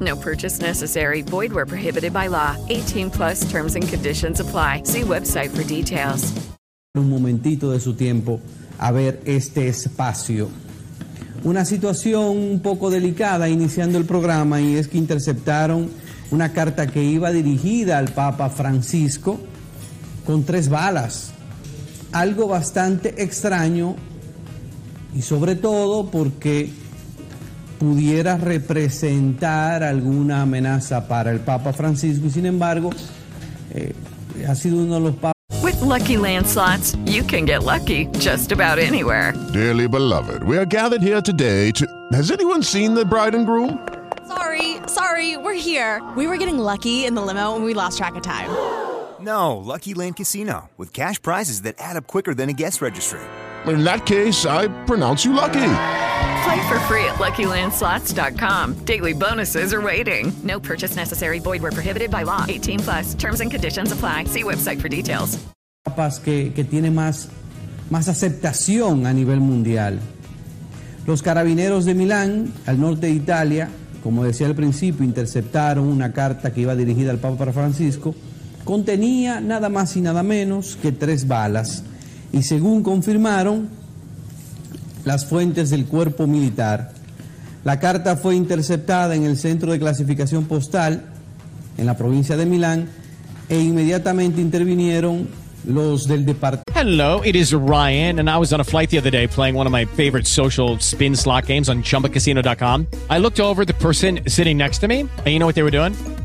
No purchase necessary. Void where prohibited by law. 18 plus terms and conditions apply. See website for details. Un momentito de su tiempo a ver este espacio. Una situación un poco delicada iniciando el programa y es que interceptaron una carta que iba dirigida al Papa Francisco con tres balas. Algo bastante extraño y sobre todo porque pudiera representar alguna amenaza para el Papa Francisco y sin embargo eh, ha sido uno de los papas With Lucky Land slots, you can get lucky just about anywhere. Dearly beloved, we are gathered here today to. Has anyone seen the bride and groom? Sorry, sorry, we're here. We were getting lucky in the limo and we lost track of time. No, Lucky Land Casino, with cash prizes that add up quicker than a guest registry. In that case, I pronounce you lucky. Play for free at LuckyLandSlots.com. Daily bonuses are waiting. No purchase necessary. Void where prohibited by law. 18 plus. Terms and conditions apply. See website for details. que, que tiene más, más aceptación a nivel mundial. Los carabineros de Milán, al norte de Italia, como decía al principio, interceptaron una carta que iba dirigida al Papa Francisco, contenía nada más y nada menos que tres balas. Y según confirmaron las fuentes del cuerpo militar, la carta fue interceptada en el centro de clasificación postal en la provincia de Milán e inmediatamente intervinieron los del departamento. Hello, it is Ryan, and I was on a flight the other day playing one of my favorite social spin slot games on chumbacasino.com. I looked over the person sitting next to me, and you know what they were doing?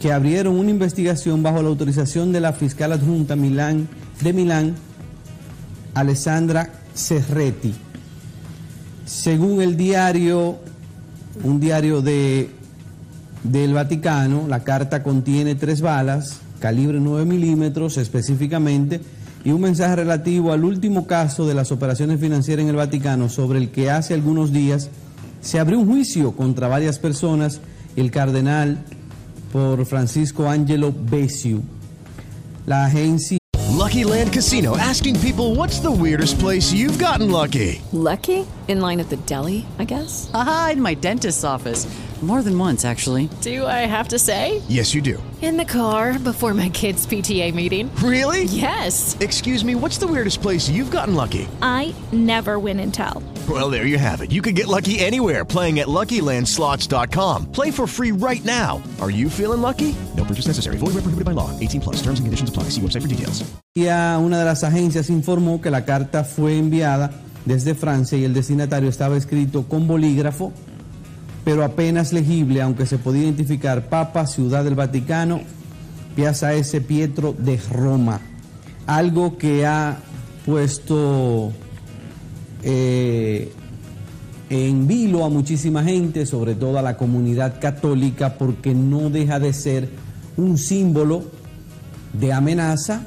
que abrieron una investigación bajo la autorización de la fiscal adjunta Milán, de Milán, Alessandra Serretti. Según el diario, un diario de, del Vaticano, la carta contiene tres balas, calibre 9 milímetros específicamente, y un mensaje relativo al último caso de las operaciones financieras en el Vaticano, sobre el que hace algunos días se abrió un juicio contra varias personas, el cardenal por Francisco Angelo Becciu. La agencia Lucky Land Casino asking people what's the weirdest place you've gotten lucky? Lucky? In line at the deli, I guess? Aha, in my dentist's office. More than once, actually. Do I have to say? Yes, you do. In the car before my kids' PTA meeting. Really? Yes. Excuse me, what's the weirdest place you've gotten lucky? I never win and tell. Well, there you have it. You can get lucky anywhere playing at LuckyLandSlots.com. Play for free right now. Are you feeling lucky? No purchase necessary. Void where prohibited by law. 18 plus. Terms and conditions apply. See website for details. una de las agencias informó que la carta fue enviada desde Francia y el destinatario estaba escrito con bolígrafo, pero apenas legible, aunque se podía identificar Papa, Ciudad del Vaticano, Piazza S. Pietro de Roma. Algo que ha puesto eh, en vilo a muchísima gente, sobre todo a la comunidad católica, porque no deja de ser un símbolo de amenaza,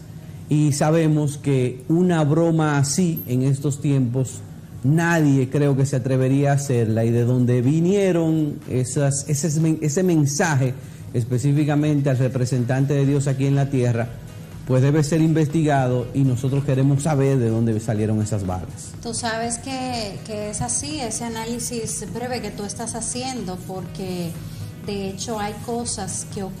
y sabemos que una broma así en estos tiempos nadie creo que se atrevería a hacerla y de donde vinieron esas, ese, ese mensaje específicamente al representante de Dios aquí en la tierra pues debe ser investigado y nosotros queremos saber de dónde salieron esas balas. Tú sabes que, que es así, ese análisis breve que tú estás haciendo, porque de hecho hay cosas que ocurren.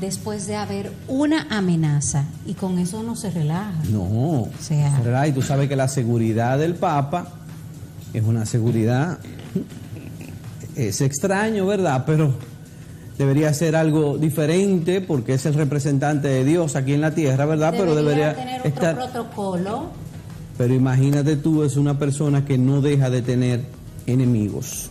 después de haber una amenaza y con eso no se relaja. No, sea- ¿verdad? Y tú sabes que la seguridad del Papa es una seguridad, es extraño, ¿verdad? Pero debería ser algo diferente porque es el representante de Dios aquí en la tierra, ¿verdad? Pero debería tener otro estar... protocolo. Pero imagínate tú, es una persona que no deja de tener enemigos.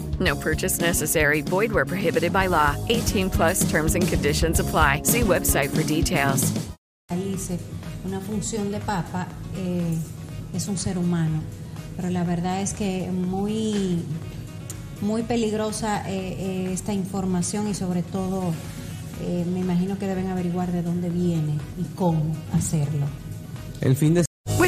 No purchase necessary. Void where prohibited by law. 18 plus terms and conditions apply. See website for details. dice una función de papa eh, es un ser humano, pero la verdad es que muy, muy peligrosa eh, eh, esta información y sobre todo eh, me imagino que deben averiguar de dónde viene y cómo hacerlo. El fin de